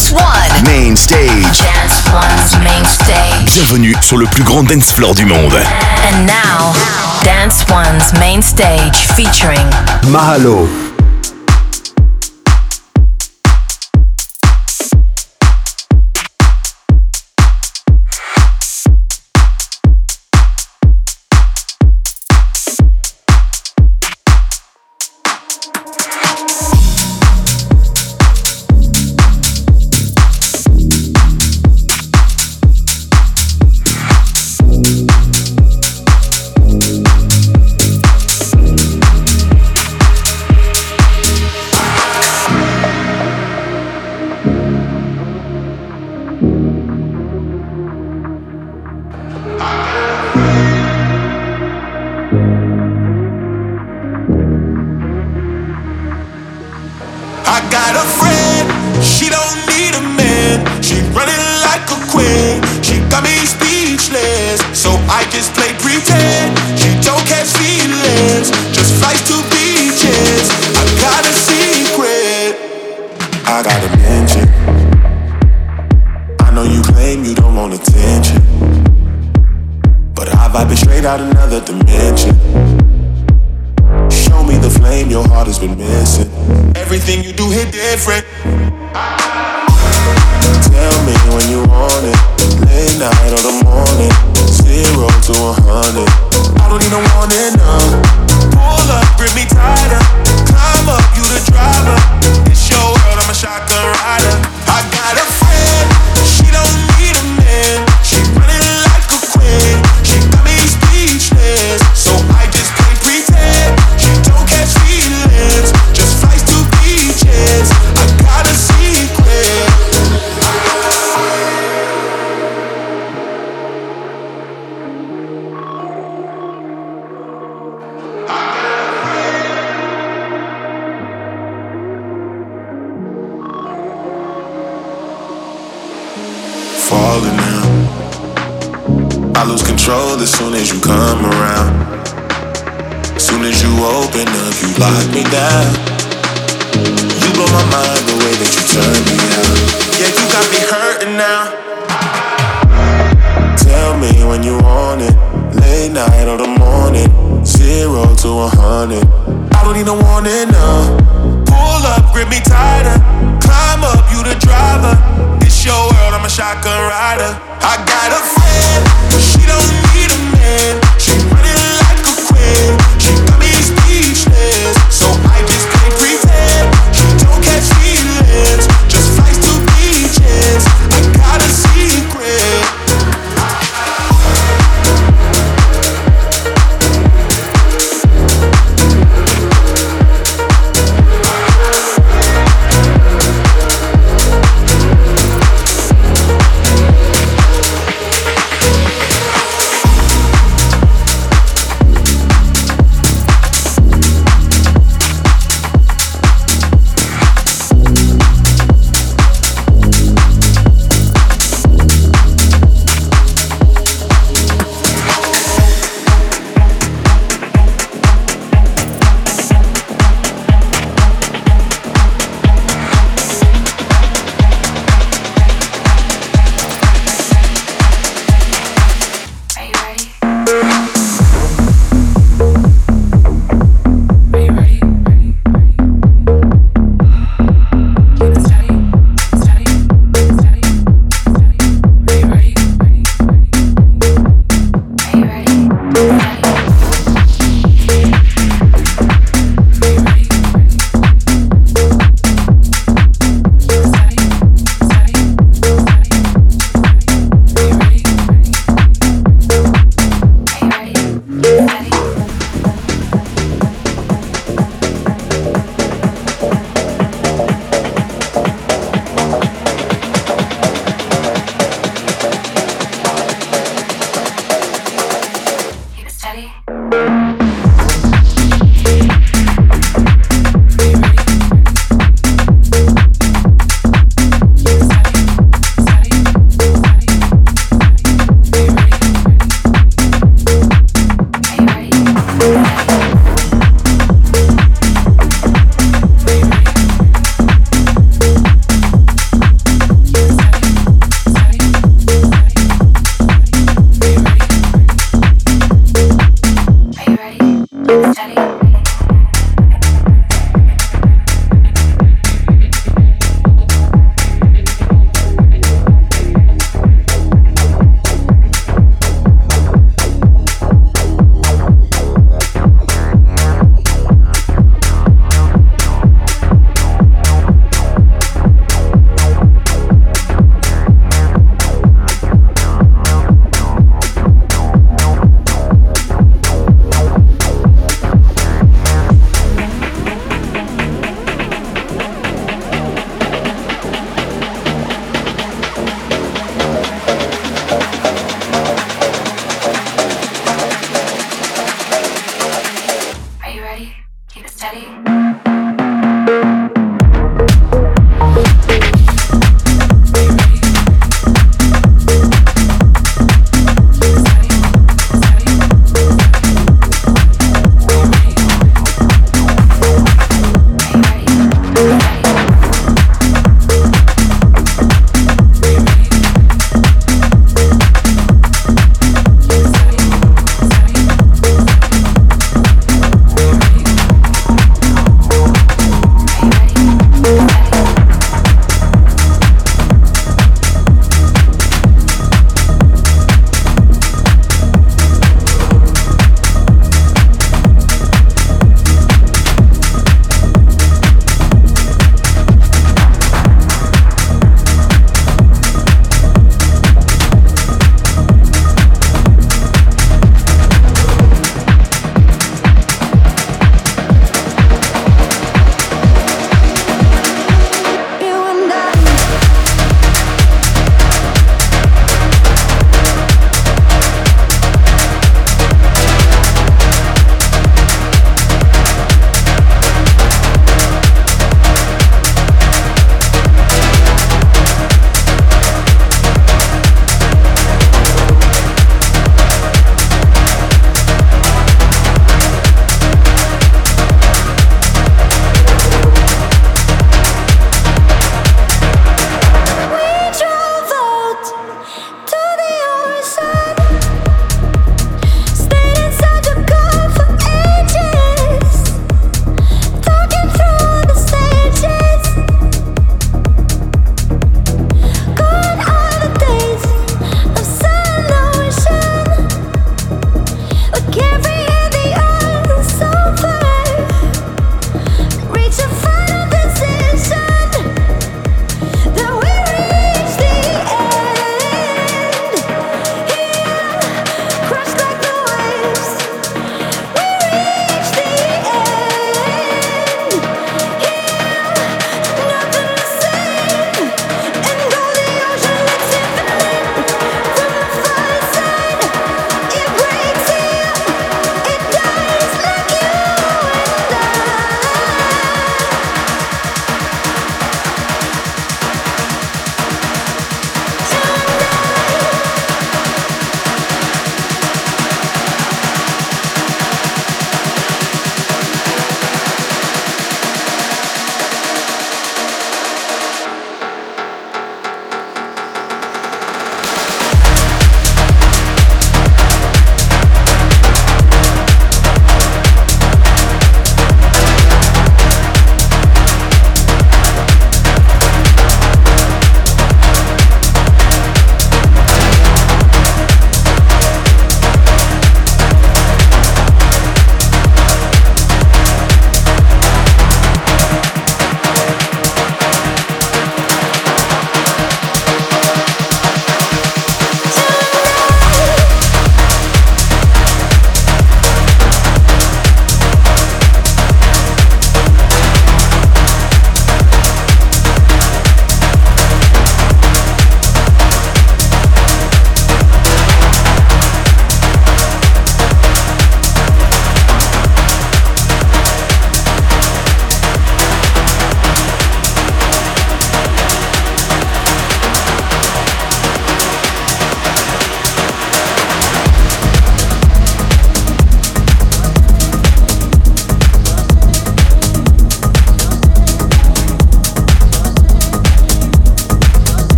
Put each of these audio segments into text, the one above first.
Dance One. Main stage. Dance One's main stage. Bienvenue sur le plus grand dance floor du monde. And now, Dance One's main stage featuring Mahalo.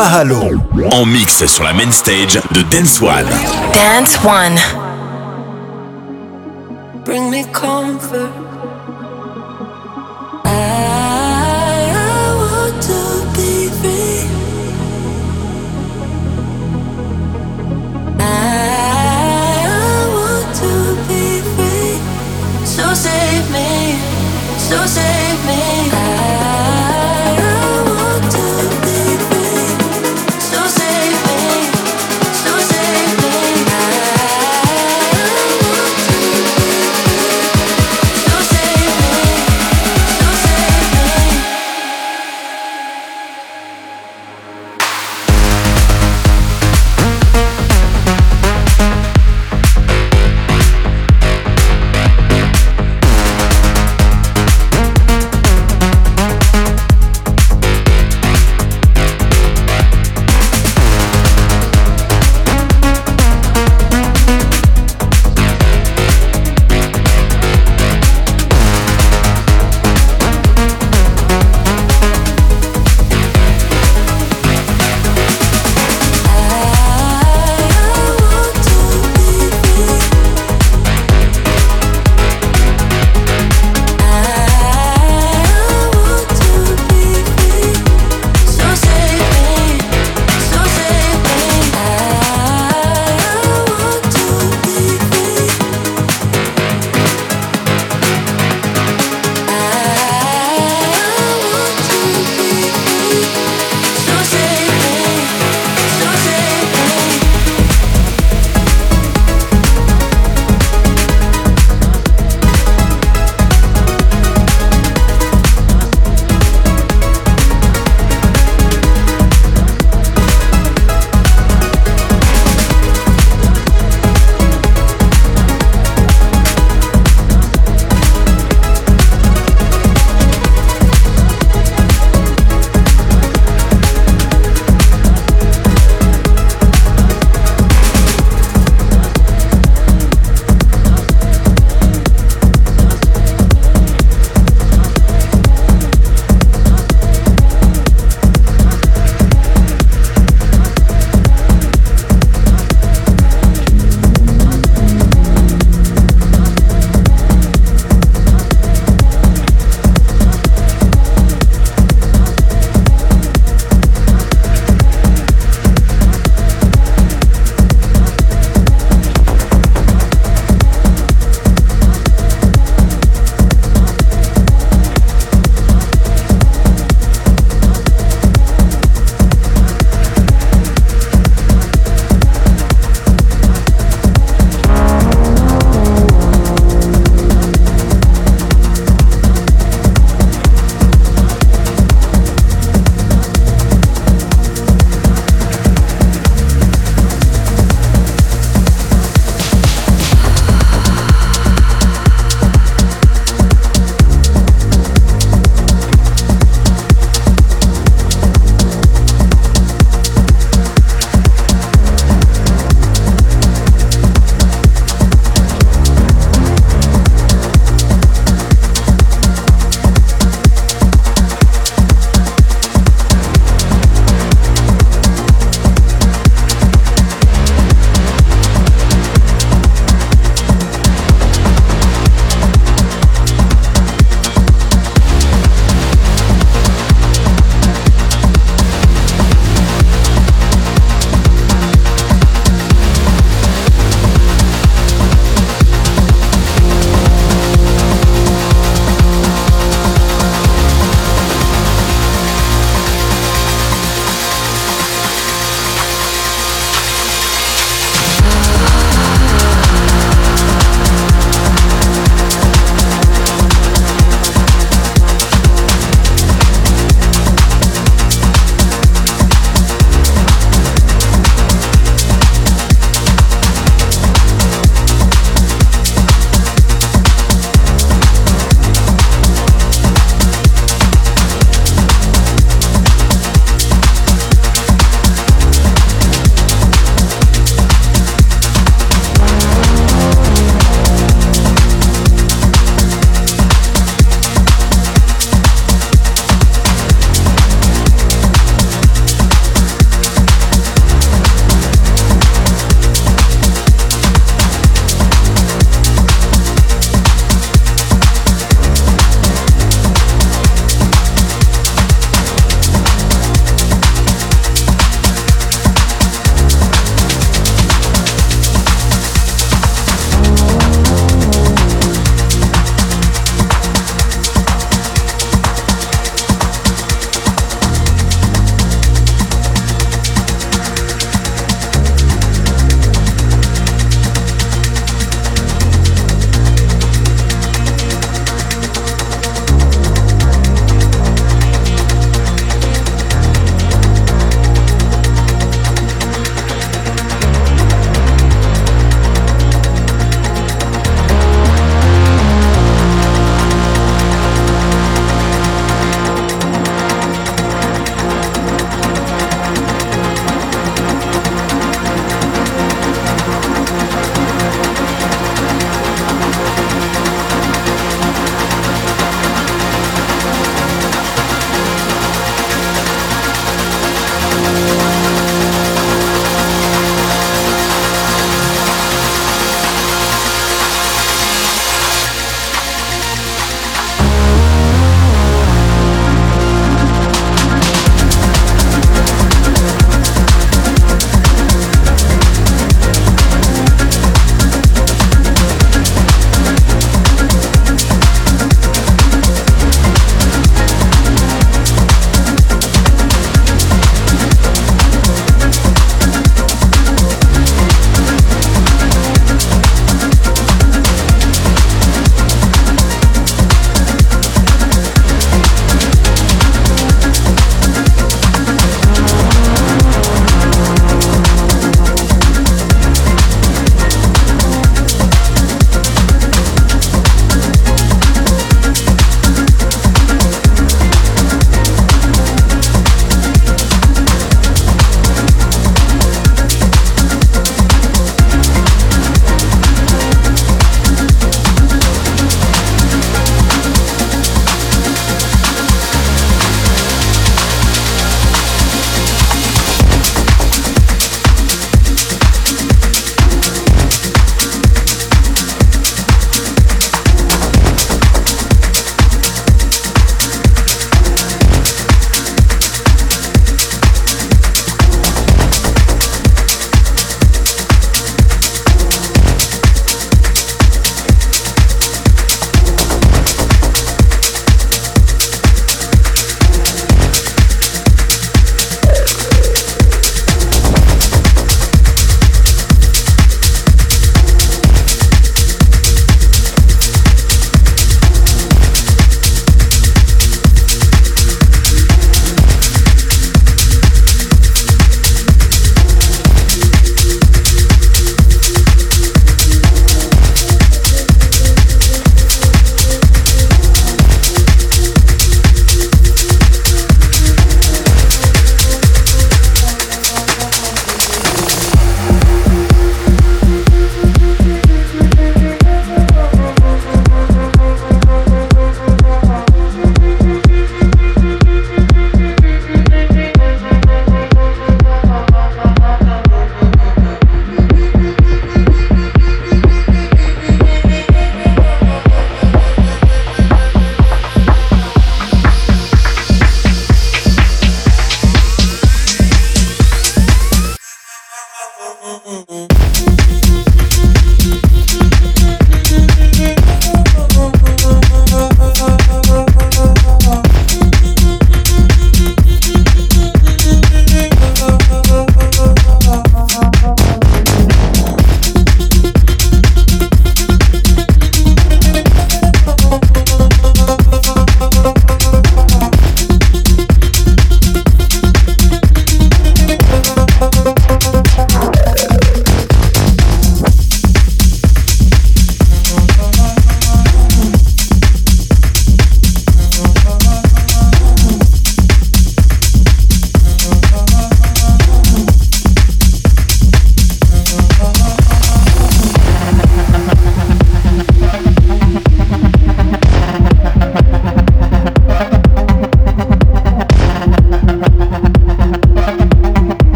Malo. En mix sur la main stage de Dance One. Dance One. Bring me comfort.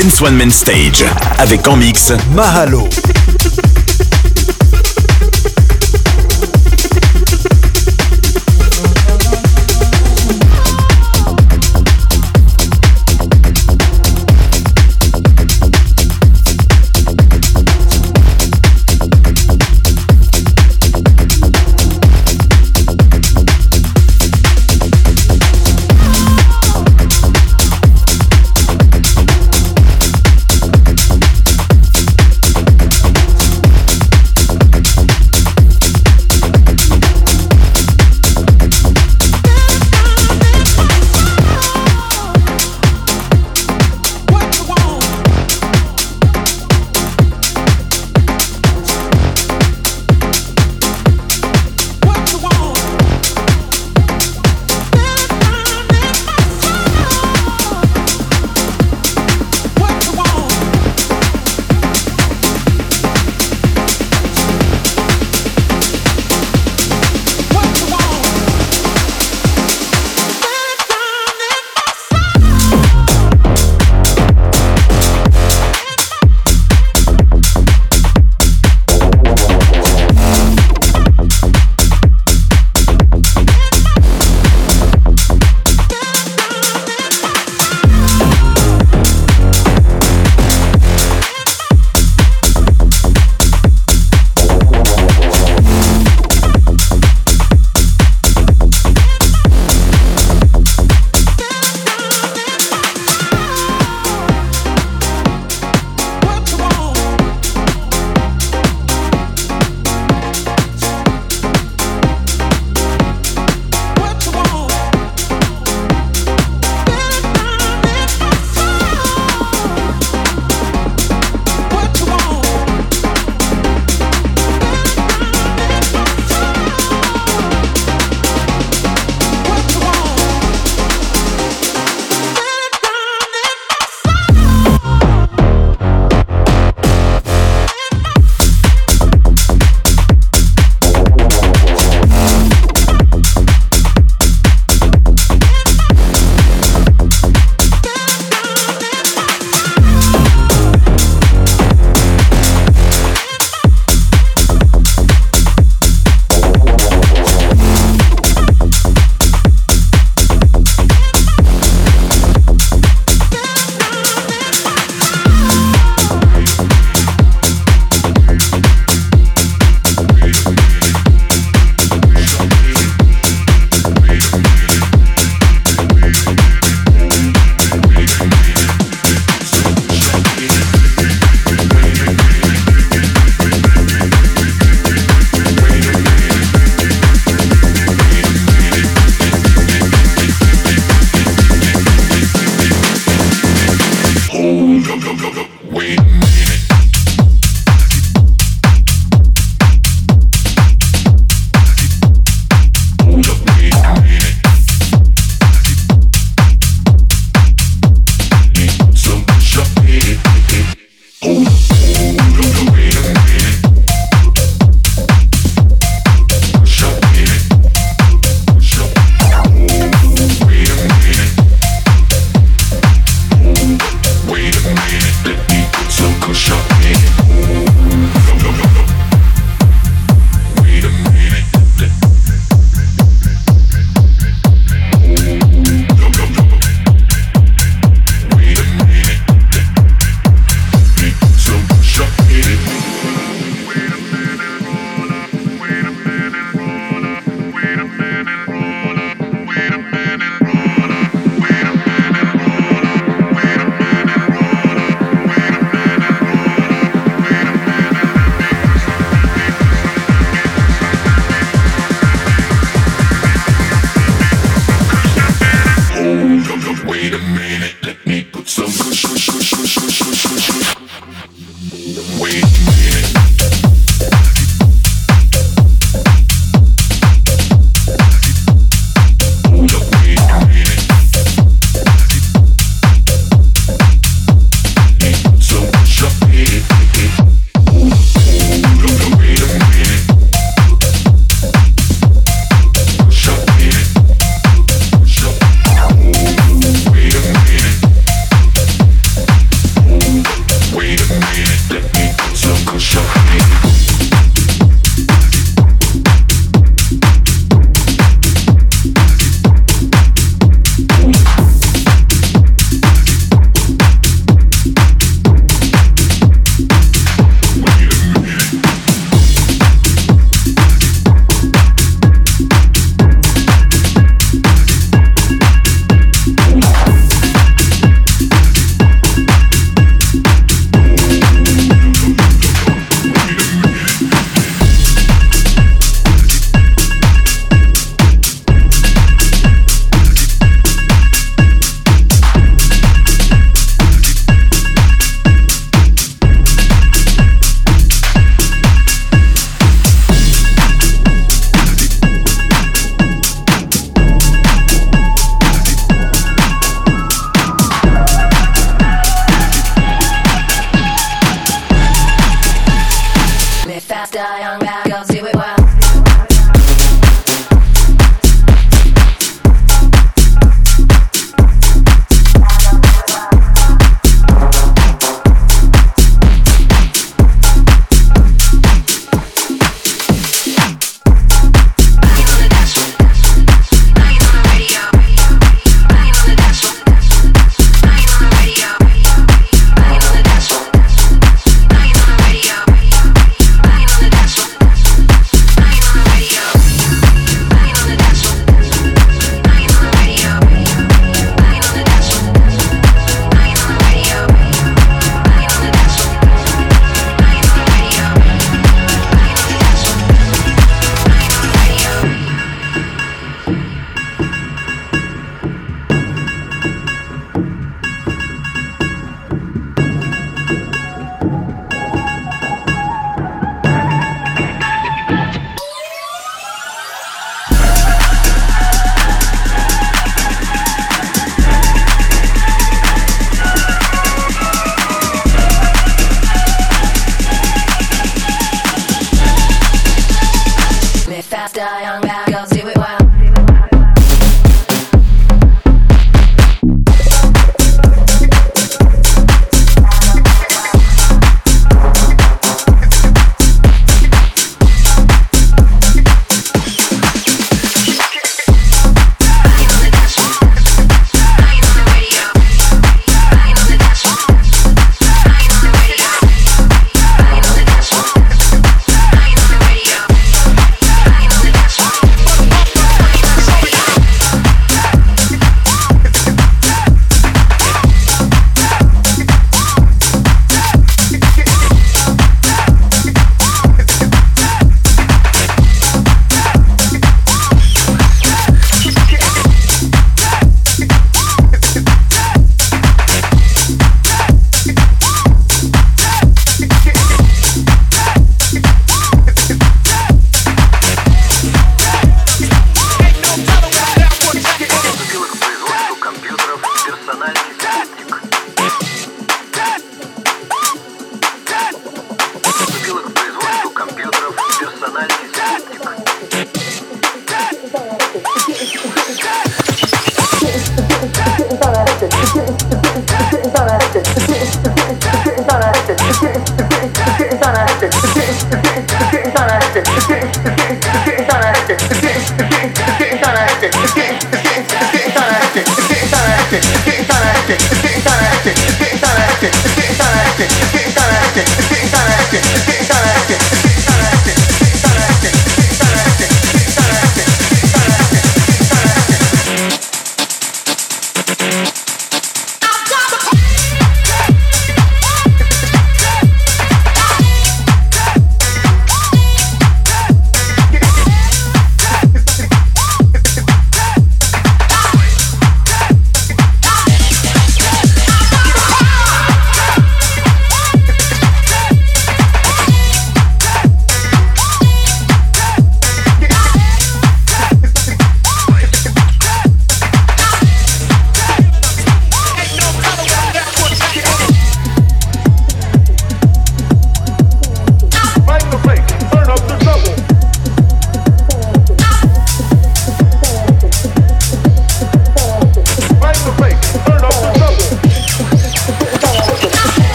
Dance One Man Stage avec en mix Mahalo.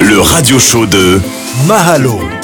Le radio show de Mahalo.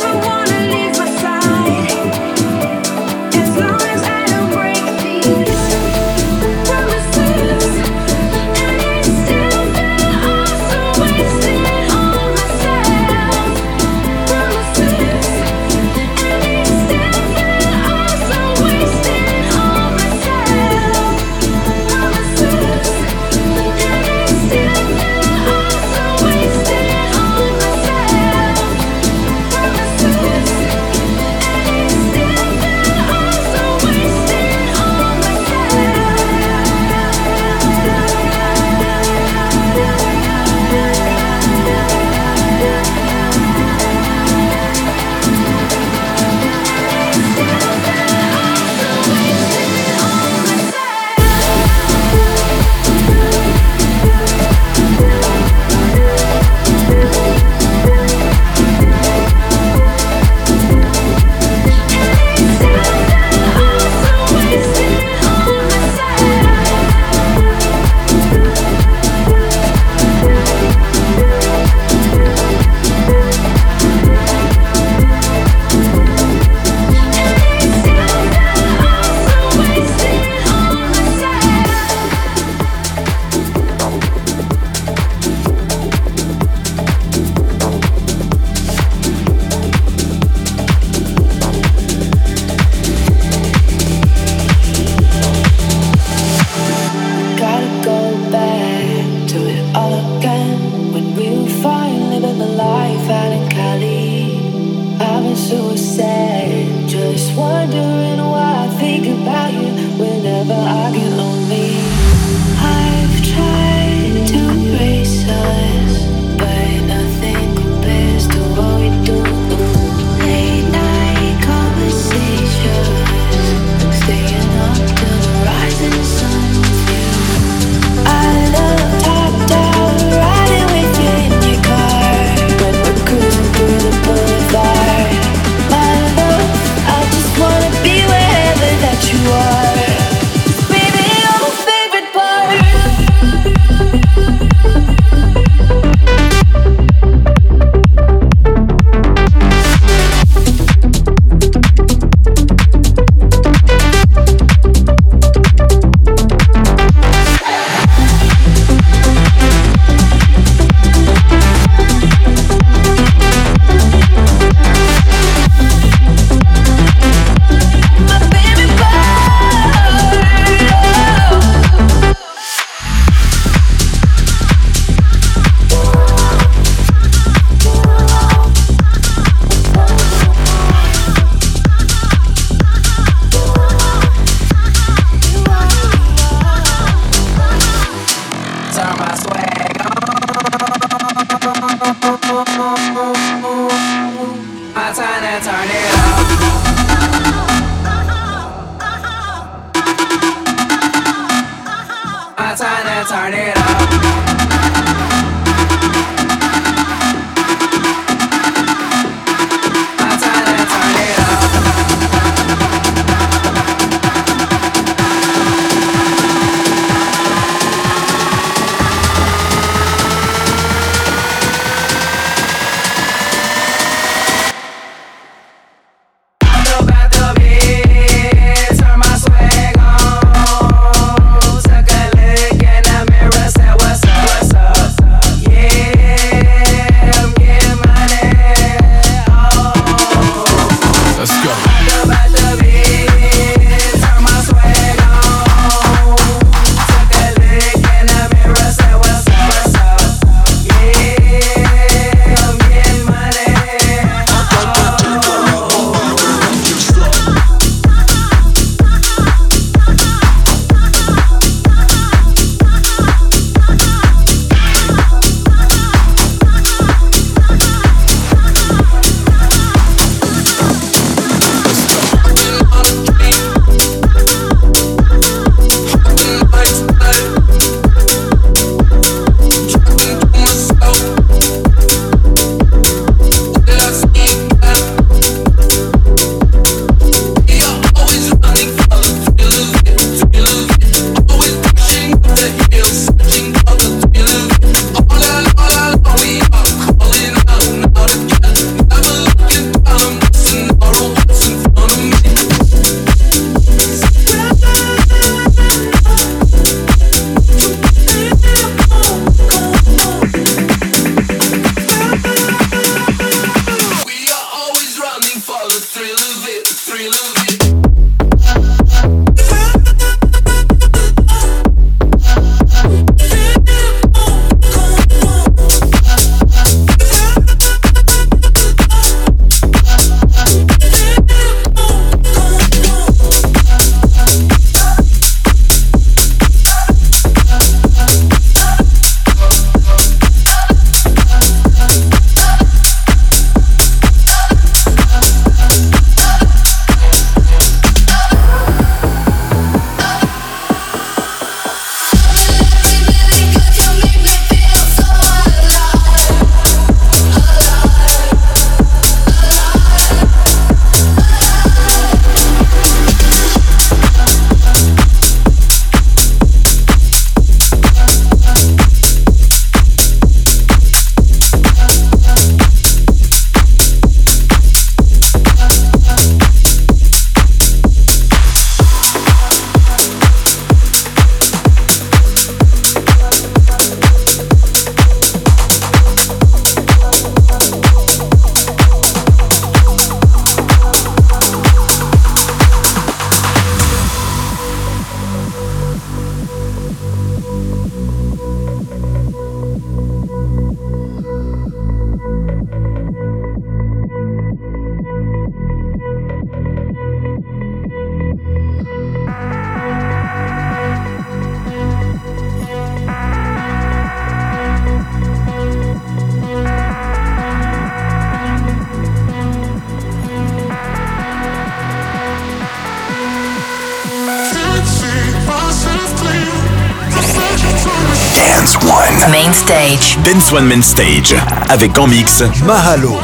Dance One Main Stage. Avec en mix Mahalo.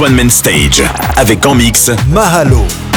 One Man Stage avec en mix Mahalo.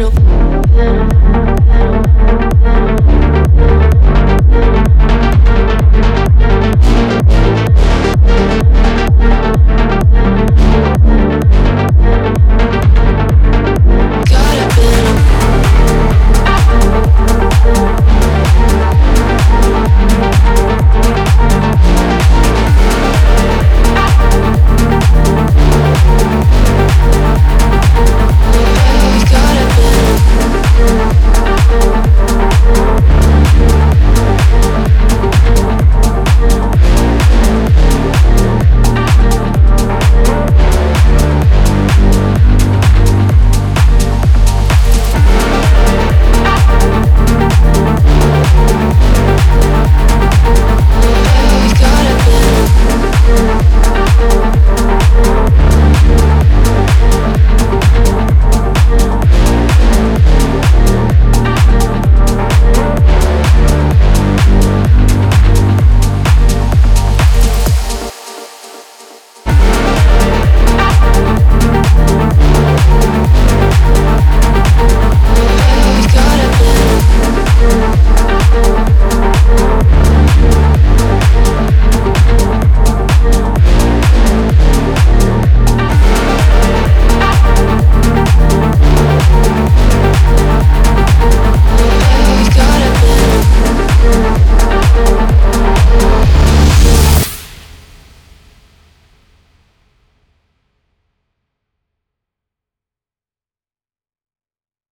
One.